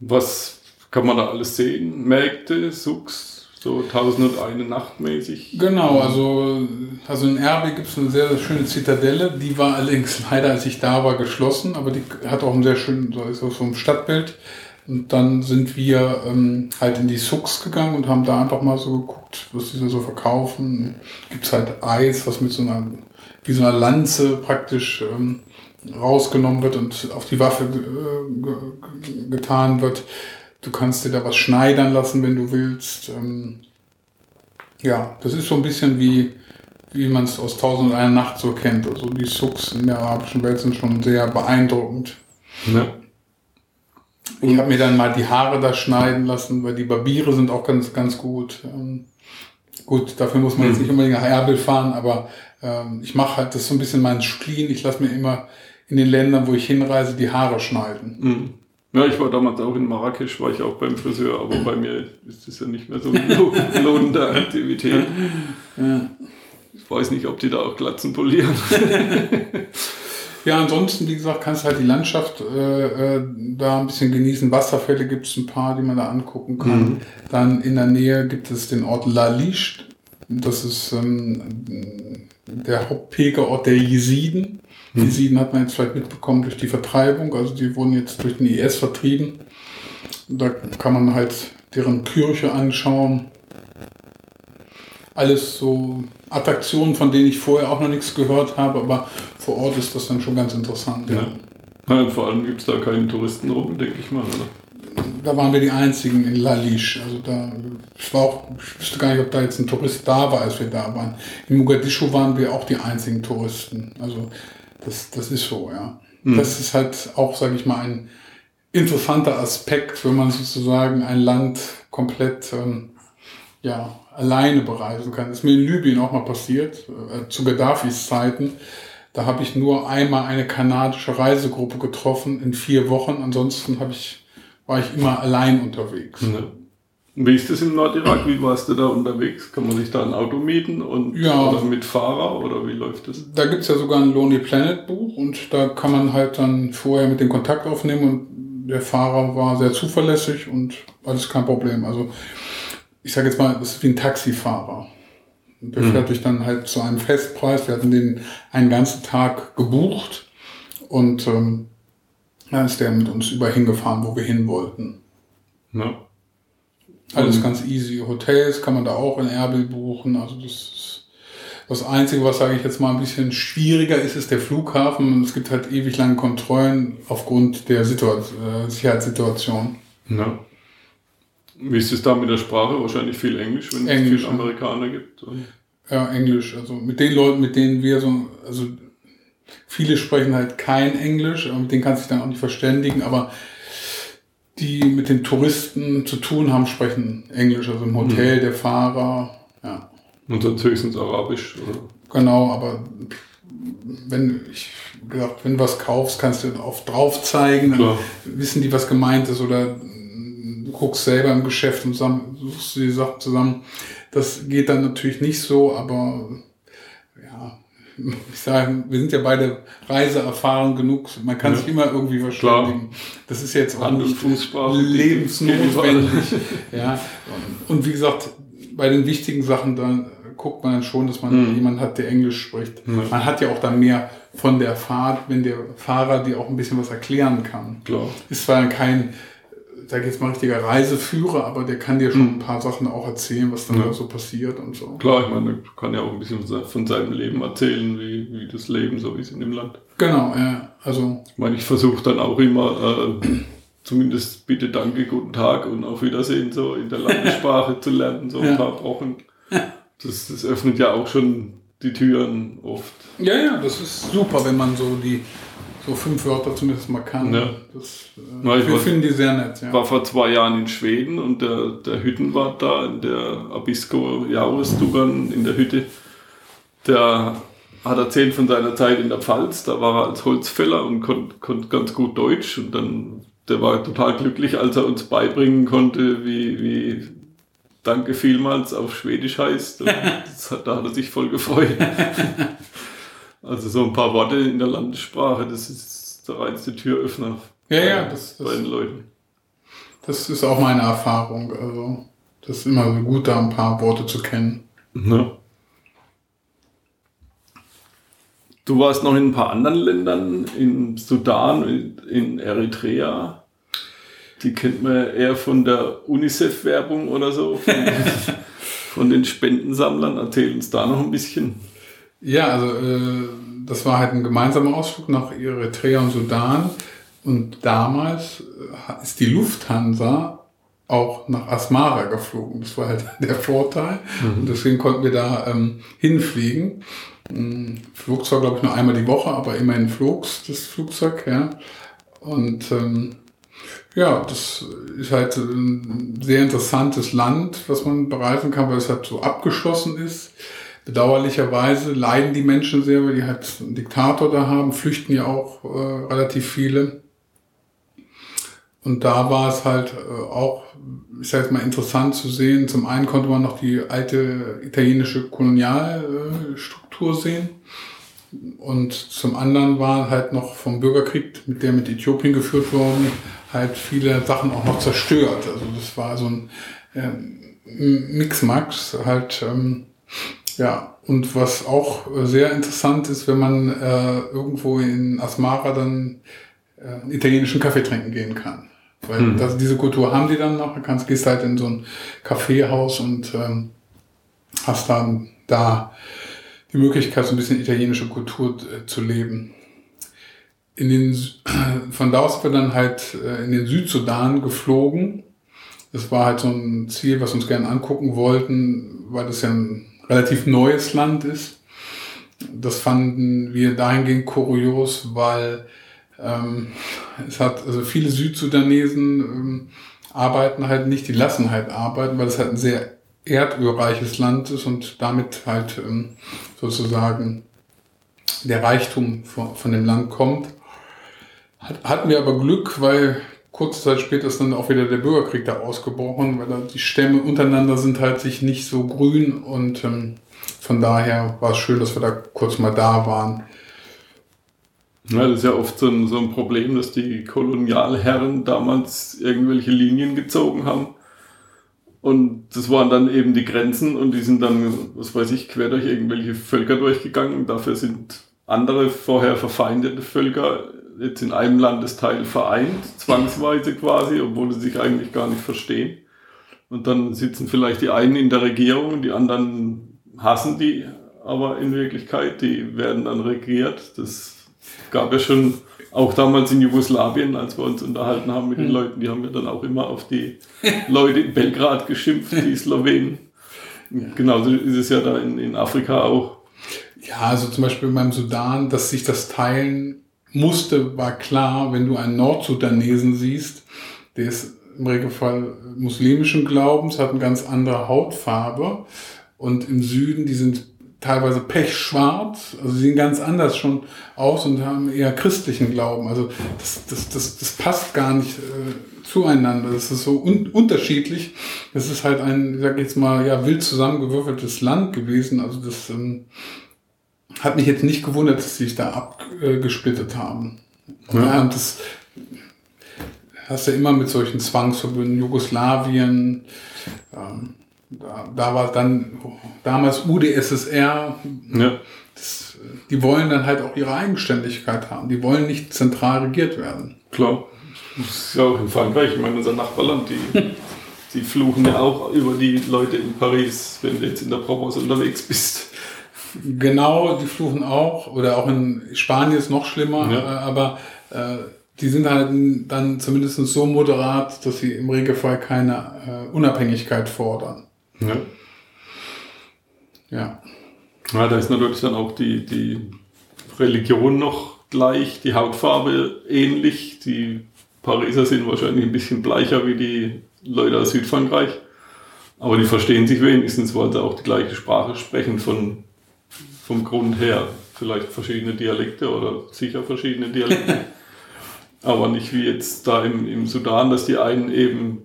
Was kann man da alles sehen? Märkte, Suchs, so 1001 Nacht mäßig. Genau, also, also in Erbil gibt es eine sehr, sehr schöne Zitadelle. Die war allerdings leider, als ich da war, geschlossen, aber die hat auch einen sehr schönen, so ist so ein Stadtbild. Und dann sind wir ähm, halt in die Sucks gegangen und haben da einfach mal so geguckt, was die so verkaufen. Gibt es halt Eis, was mit so einer, wie so einer Lanze praktisch ähm, rausgenommen wird und auf die Waffe äh, getan wird. Du kannst dir da was schneidern lassen, wenn du willst. Ähm, ja, das ist so ein bisschen wie, wie man es aus Tausend und einer Nacht so kennt. Also die Sucks in der arabischen Welt sind schon sehr beeindruckend. Ja. Ich habe mir dann mal die Haare da schneiden lassen, weil die Barbiere sind auch ganz, ganz gut. Ähm, gut, dafür muss man jetzt mhm. nicht unbedingt nach Erbil fahren, aber ähm, ich mache halt das so ein bisschen mein Spleen. Ich lasse mir immer in den Ländern, wo ich hinreise, die Haare schneiden. Mhm. Ja, ich war damals auch in Marrakesch, war ich auch beim Friseur, aber bei mir ist das ja nicht mehr so eine lohnende Aktivität. Ja. Ich weiß nicht, ob die da auch Glatzen polieren. Ja, ansonsten, wie gesagt, kannst du halt die Landschaft äh, äh, da ein bisschen genießen. Wasserfälle gibt es ein paar, die man da angucken kann. Mhm. Dann in der Nähe gibt es den Ort La Liche. Das ist ähm, der Hauptpilgerort der Jesiden. Die mhm. Jesiden hat man jetzt vielleicht mitbekommen durch die Vertreibung. Also die wurden jetzt durch den IS vertrieben. Da kann man halt deren Kirche anschauen. Alles so Attraktionen, von denen ich vorher auch noch nichts gehört habe, aber vor Ort ist das dann schon ganz interessant. Ja. ja vor allem gibt es da keine Touristen rum, denke ich mal, oder? Da waren wir die einzigen in La Liche. Also da, ich war auch, ich wüsste gar nicht, ob da jetzt ein Tourist da war, als wir da waren. In Mogadischu waren wir auch die einzigen Touristen. Also das, das ist so, ja. Mhm. Das ist halt auch, sage ich mal, ein interessanter Aspekt, wenn man sozusagen ein Land komplett ähm, ja, alleine bereisen kann. Das ist mir in Libyen auch mal passiert, äh, zu Gaddafis Zeiten. Da habe ich nur einmal eine kanadische Reisegruppe getroffen in vier Wochen. Ansonsten habe ich, war ich immer allein unterwegs. Ja. Wie ist das im Nordirak? Wie warst du da unterwegs? Kann man sich da ein Auto mieten und ja, oder mit Fahrer oder wie läuft das? Da gibt's ja sogar ein Lonely Planet Buch und da kann man halt dann vorher mit dem Kontakt aufnehmen und der Fahrer war sehr zuverlässig und alles kein Problem. Also ich sage jetzt mal, das ist wie ein Taxifahrer. Der mhm. fährt dich dann halt zu einem Festpreis. Wir hatten den einen ganzen Tag gebucht und ähm, dann ist der mit uns über hingefahren, wo wir hin wollten. Ja. Alles ganz easy. Hotels kann man da auch in Erbil buchen. Also das ist das Einzige, was sage ich jetzt mal ein bisschen schwieriger ist, ist der Flughafen. Es gibt halt ewig lange Kontrollen aufgrund der Situation, äh, Sicherheitssituation. Ja. Wie ist es da mit der Sprache? Wahrscheinlich viel Englisch, wenn Englisch, es viele Amerikaner gibt. Ja, Englisch. Also mit den Leuten, mit denen wir so, also viele sprechen halt kein Englisch, mit denen kannst du dich dann auch nicht verständigen, aber die mit den Touristen zu tun haben, sprechen Englisch. Also im Hotel, mhm. der Fahrer, ja. Und sonst höchstens Arabisch, oder? Genau, aber wenn ich gesagt, wenn du was kaufst, kannst du auf drauf zeigen, dann Klar. wissen die, was gemeint ist oder guckst selber im Geschäft und suchst die Sachen zusammen. Das geht dann natürlich nicht so, aber ich sage, wir sind ja beide reiseerfahren genug. Man kann ja. sich immer irgendwie verständigen. Das ist jetzt auch nicht lebensnotwendig. ja. Und wie gesagt, bei den wichtigen Sachen, dann guckt man dann schon, dass man mhm. jemanden hat, der Englisch spricht. Ja. Man hat ja auch dann mehr von der Fahrt, wenn der Fahrer dir auch ein bisschen was erklären kann. Klar. Ist zwar kein sag jetzt mal richtiger Reiseführer, aber der kann dir schon ein paar Sachen auch erzählen, was dann ja. da so passiert und so. Klar, ich meine, der kann ja auch ein bisschen von seinem Leben erzählen, wie, wie das Leben so ist in dem Land. Genau, ja. Also. Ich meine, ich versuche dann auch immer, äh, zumindest bitte danke, guten Tag und auf Wiedersehen so in der Landessprache zu lernen, so ein ja. paar Wochen. Das, das öffnet ja auch schon die Türen oft. Ja, ja, das ist super, wenn man so die so fünf Wörter zumindest mal kann. Ja. Das, äh, wir finden die sehr nett. Ja. war vor zwei Jahren in Schweden und der, der Hüttenwart da in der Abisko Jahrestugan in der Hütte, der hat erzählt von seiner Zeit in der Pfalz. Da war er als Holzfäller und konnte konnt ganz gut Deutsch und dann der war total glücklich, als er uns beibringen konnte, wie, wie Danke vielmals auf Schwedisch heißt. Hat, da hat er sich voll gefreut. Also so ein paar Worte in der Landessprache, das ist der reinste Türöffner ja, bei, ja, das, das, bei den Leuten. Das ist auch meine Erfahrung. Also das ist immer gut, da ein paar Worte zu kennen. Ja. Du warst noch in ein paar anderen Ländern, in Sudan, in Eritrea. Die kennt man eher von der UNICEF-Werbung oder so, von, von den Spendensammlern. Erzähl uns da noch ein bisschen. Ja, also äh, das war halt ein gemeinsamer Ausflug nach Eritrea und Sudan. Und damals äh, ist die Lufthansa auch nach Asmara geflogen. Das war halt der Vorteil. Mhm. Und deswegen konnten wir da ähm, hinfliegen. Ähm, flog zwar, glaube ich, nur einmal die Woche, aber immerhin flog das Flugzeug, ja. Und ähm, ja, das ist halt ein sehr interessantes Land, was man bereisen kann, weil es halt so abgeschlossen ist. Bedauerlicherweise leiden die Menschen sehr, weil die halt einen Diktator da haben, flüchten ja auch äh, relativ viele. Und da war es halt äh, auch, ich sage jetzt mal, interessant zu sehen. Zum einen konnte man noch die alte italienische Kolonialstruktur sehen. Und zum anderen war halt noch vom Bürgerkrieg, mit der mit Äthiopien geführt worden, halt viele Sachen auch noch zerstört. Also das war so ein äh, Mixmax halt, ähm, ja. Und was auch sehr interessant ist, wenn man äh, irgendwo in Asmara dann äh, einen italienischen Kaffee trinken gehen kann. Weil hm. das, diese Kultur haben die dann noch. Du kannst, gehst halt in so ein Kaffeehaus und ähm, hast dann da die Möglichkeit, so ein bisschen italienische Kultur äh, zu leben. In den, von da aus sind wir dann halt äh, in den Südsudan geflogen. Das war halt so ein Ziel, was wir uns gerne angucken wollten, weil das ja ein relativ neues Land ist. Das fanden wir dahingehend kurios, weil ähm, es hat, also viele Südsudanesen ähm, arbeiten halt nicht, die lassen halt arbeiten, weil es halt ein sehr erdölreiches Land ist und damit halt ähm, sozusagen der Reichtum von, von dem Land kommt. Hat, hatten wir aber Glück, weil kurze Zeit später ist dann auch wieder der Bürgerkrieg da ausgebrochen, weil da die Stämme untereinander sind halt sich nicht so grün und ähm, von daher war es schön, dass wir da kurz mal da waren. Ja, das ist ja oft so ein, so ein Problem, dass die Kolonialherren damals irgendwelche Linien gezogen haben. Und das waren dann eben die Grenzen und die sind dann, was weiß ich, quer durch irgendwelche Völker durchgegangen. Dafür sind andere vorher verfeindete Völker jetzt in einem Landesteil vereint, zwangsweise quasi, obwohl sie sich eigentlich gar nicht verstehen. Und dann sitzen vielleicht die einen in der Regierung und die anderen hassen die, aber in Wirklichkeit, die werden dann regiert. Das gab ja schon auch damals in Jugoslawien, als wir uns unterhalten haben mit den hm. Leuten, die haben ja dann auch immer auf die Leute in Belgrad geschimpft, die Slowenen. Genauso ist es ja da in, in Afrika auch. Ja, also zum Beispiel beim Sudan, dass sich das teilen musste, war klar, wenn du einen Nordsudanesen siehst, der ist im Regelfall muslimischen Glaubens, hat eine ganz andere Hautfarbe und im Süden, die sind teilweise pechschwarz, also sie sehen ganz anders schon aus und haben eher christlichen Glauben. Also das, das, das, das passt gar nicht äh, zueinander. Das ist so un unterschiedlich. Das ist halt ein, ich sag jetzt mal, ja, wild zusammengewürfeltes Land gewesen. Also das ähm, hat mich jetzt nicht gewundert, dass sie sich da abgesplittet haben. Ja. Und das hast du ja immer mit solchen Zwangsverbünden, Jugoslawien, ähm, da, da war dann damals UdSSR. Ja. Das, die wollen dann halt auch ihre Eigenständigkeit haben. Die wollen nicht zentral regiert werden. Klar. Das ist ja auch in Frankreich. Ich meine, unser Nachbarland, die, die fluchen ja auch über die Leute in Paris, wenn du jetzt in der Provence unterwegs bist. Genau, die fluchen auch. Oder auch in Spanien ist noch schlimmer. Ja. Äh, aber äh, die sind halt dann zumindest so moderat, dass sie im Regelfall keine äh, Unabhängigkeit fordern. Ja. Ja. Ja, da ist natürlich dann auch die, die Religion noch gleich, die Hautfarbe ähnlich. Die Pariser sind wahrscheinlich ein bisschen bleicher wie die Leute aus Südfrankreich. Aber die verstehen sich wenigstens, weil sie auch die gleiche Sprache sprechen von, vom Grund her. Vielleicht verschiedene Dialekte oder sicher verschiedene Dialekte. Aber nicht wie jetzt da im, im Sudan, dass die einen eben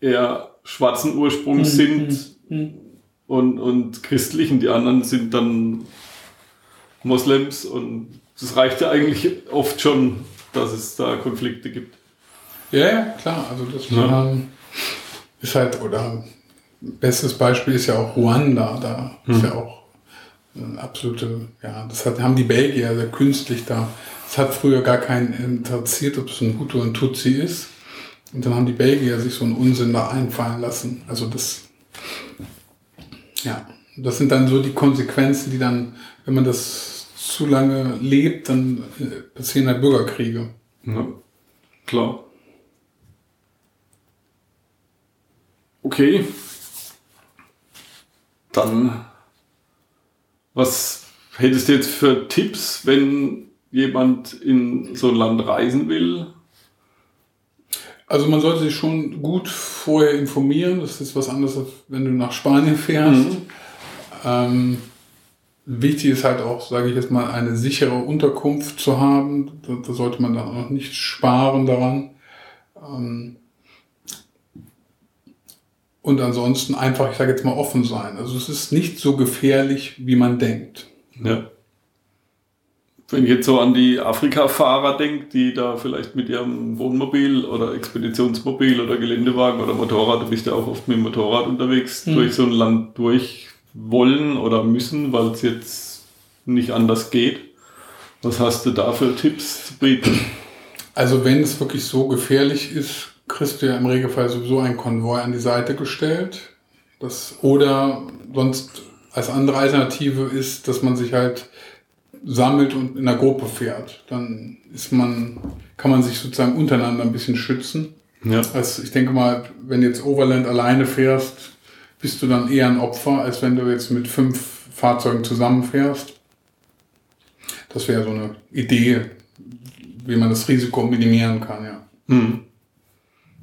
eher schwarzen Ursprungs hm, sind hm, hm. Und, und christlichen, die anderen sind dann Moslems und das reicht ja eigentlich oft schon, dass es da Konflikte gibt. Ja, ja, klar. Also das ja. Ist halt, oder bestes Beispiel ist ja auch Ruanda, da hm. ist ja auch absolute, ja, das hat, haben die Belgier sehr künstlich da. Es hat früher gar keinen interessiert, ob es ein Hutu und Tutsi ist. Und dann haben die Belgier sich so einen Unsinn da einfallen lassen. Also das, ja, das sind dann so die Konsequenzen, die dann, wenn man das zu lange lebt, dann äh, passieren halt Bürgerkriege. Ja, klar. Okay. Dann, was hättest du jetzt für Tipps, wenn jemand in so ein Land reisen will? Also man sollte sich schon gut vorher informieren. Das ist was anderes, als wenn du nach Spanien fährst. Mhm. Ähm, wichtig ist halt auch, sage ich jetzt mal, eine sichere Unterkunft zu haben. Da, da sollte man dann auch nicht sparen daran. Ähm, und ansonsten einfach, ich sage jetzt mal, offen sein. Also es ist nicht so gefährlich, wie man denkt. Ja. Wenn ich jetzt so an die Afrika-Fahrer denke, die da vielleicht mit ihrem Wohnmobil oder Expeditionsmobil oder Geländewagen oder Motorrad, du bist ja auch oft mit dem Motorrad unterwegs, Mhm. durch so ein Land durch wollen oder müssen, weil es jetzt nicht anders geht. Was hast du da für Tipps zu bieten? Also wenn es wirklich so gefährlich ist, kriegst du ja im Regelfall sowieso einen Konvoi an die Seite gestellt. Das, oder sonst als andere Alternative ist, dass man sich halt sammelt und in einer Gruppe fährt. Dann ist man, kann man sich sozusagen untereinander ein bisschen schützen. Ja. Also ich denke mal, wenn du jetzt Overland alleine fährst, bist du dann eher ein Opfer, als wenn du jetzt mit fünf Fahrzeugen zusammenfährst. Das wäre so eine Idee, wie man das Risiko minimieren kann, ja. Hm.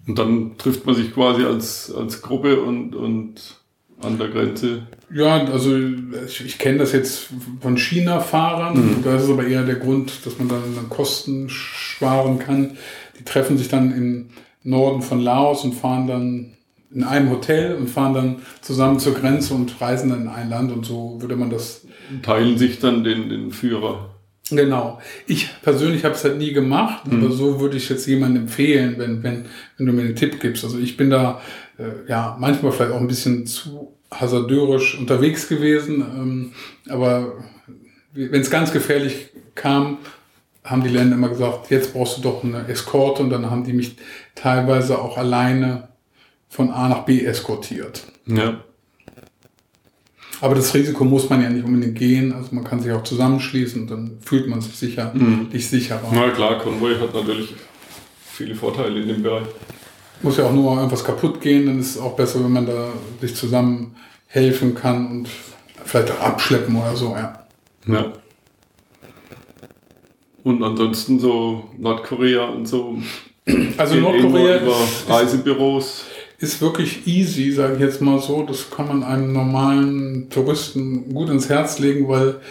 Und dann trifft man sich quasi als, als Gruppe und, und an der Grenze. Ja, also ich, ich kenne das jetzt von China-Fahrern. Da ist es aber eher der Grund, dass man dann, dann Kosten sparen kann. Die treffen sich dann im Norden von Laos und fahren dann in einem Hotel und fahren dann zusammen zur Grenze und reisen dann in ein Land und so würde man das Teilen sich dann den, den Führer. Genau. Ich persönlich habe es halt nie gemacht, aber so würde ich jetzt jemandem empfehlen, wenn, wenn, wenn du mir einen Tipp gibst. Also ich bin da äh, ja manchmal vielleicht auch ein bisschen zu hasardörisch unterwegs gewesen, ähm, aber wenn es ganz gefährlich kam, haben die Länder immer gesagt, jetzt brauchst du doch eine Eskorte und dann haben die mich teilweise auch alleine von A nach B eskortiert. Ja. Aber das Risiko muss man ja nicht unbedingt gehen. Also man kann sich auch zusammenschließen und dann fühlt man sich sicher, nicht sicherer. Na klar, Konvoi hat natürlich viele Vorteile in dem Bereich. Muss ja auch nur irgendwas kaputt gehen, dann ist es auch besser, wenn man da sich zusammen helfen kann und vielleicht auch abschleppen oder so, ja. Ja. Und ansonsten so Nordkorea und so. Also Nordkorea über ist, Reisebüros. Ist wirklich easy, sage ich jetzt mal so. Das kann man einem normalen Touristen gut ins Herz legen, weil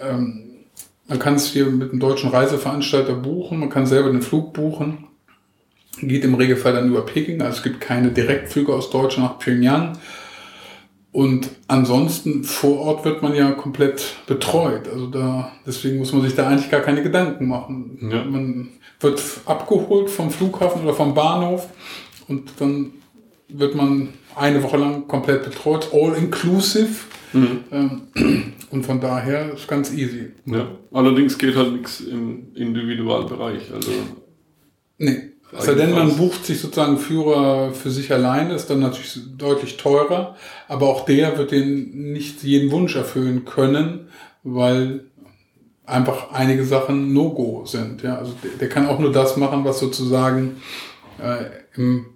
ähm, man kann es hier mit einem deutschen Reiseveranstalter buchen, man kann selber den Flug buchen. Geht im Regelfall dann über Peking, also es gibt keine Direktflüge aus Deutschland nach Pyongyang. Und ansonsten vor Ort wird man ja komplett betreut. Also da, deswegen muss man sich da eigentlich gar keine Gedanken machen. Ja. Man wird abgeholt vom Flughafen oder vom Bahnhof und dann wird man eine Woche lang komplett betreut, all inclusive. Ähm, Und von daher ist ganz easy. Ja. Allerdings geht halt nichts im Individualbereich. Also Nee. Es sei denn, man bucht sich sozusagen Führer für sich alleine, ist dann natürlich deutlich teurer, aber auch der wird den nicht jeden Wunsch erfüllen können, weil einfach einige Sachen No-Go sind. Ja? Also der, der kann auch nur das machen, was sozusagen äh, im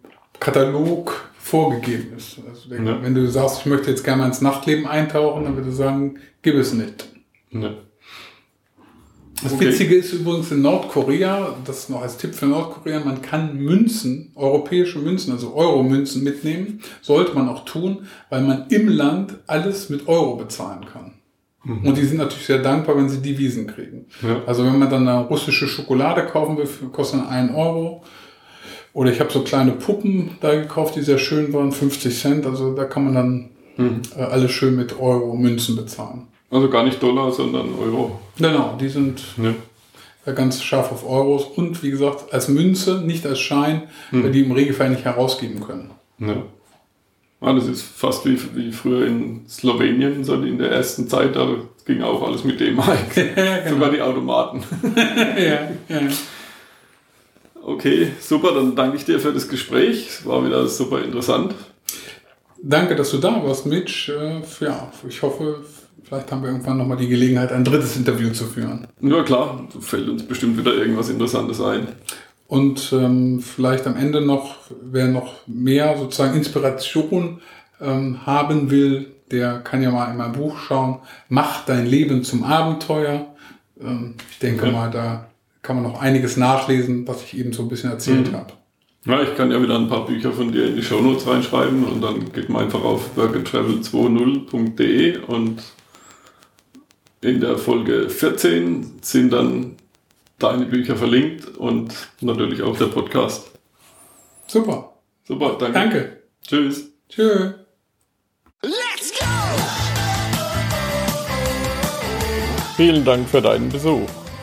Katalog vorgegeben ist. Also der, Ja. Wenn du sagst, ich möchte jetzt gerne mal ins Nachtleben eintauchen, dann würde ich sagen, gib es nicht. ja. Das Okay. Witzige ist übrigens in Nordkorea, das noch als Tipp für Nordkorea, man kann Münzen, europäische Münzen, also Euro-Münzen mitnehmen. Sollte man auch tun, weil man im Land alles mit Euro bezahlen kann. Und die sind natürlich sehr dankbar, wenn sie Devisen kriegen. Ja. Also wenn man dann eine russische Schokolade kaufen will, kostet dann 1 Euro. Oder ich habe so kleine Puppen da gekauft, die sehr schön waren, 50 Cent. Also da kann man dann äh, alles schön mit Euro-Münzen bezahlen. Also gar nicht Dollar, sondern Euro. Genau, die sind Ja. ja, ganz scharf auf Euros und wie gesagt als Münze, nicht als Schein, weil die im Regelfall nicht herausgeben können. Ja. Ah, das ist fast wie, wie früher in Slowenien, so in der ersten Zeit, da ging auch alles mit dem Mark. ja, Sogar die Automaten. ja, ja. Okay, super, dann danke ich dir für das Gespräch. Es war wieder super interessant. Danke, dass du da warst, Mitch. Äh, Ja, ich hoffe, vielleicht haben wir irgendwann nochmal die Gelegenheit, ein drittes Interview zu führen. Ja klar, fällt uns bestimmt wieder irgendwas Interessantes ein. Und ähm, vielleicht am Ende noch, wer noch mehr sozusagen Inspiration ähm, haben will, der kann ja mal in mein Buch schauen. Mach dein Leben zum Abenteuer. Ähm, ich denke Ja. mal, da kann man noch einiges nachlesen, was ich eben so ein bisschen erzählt Mhm. habe. Ja, ich kann ja wieder ein paar Bücher von dir in die Shownotes reinschreiben und dann geht man einfach auf workandtravel20.de und in der Folge 14 sind dann deine Bücher verlinkt und natürlich auch der Podcast. Super. Super, danke. Danke. Tschüss. Tschö. Let's go! Vielen Dank für deinen Besuch.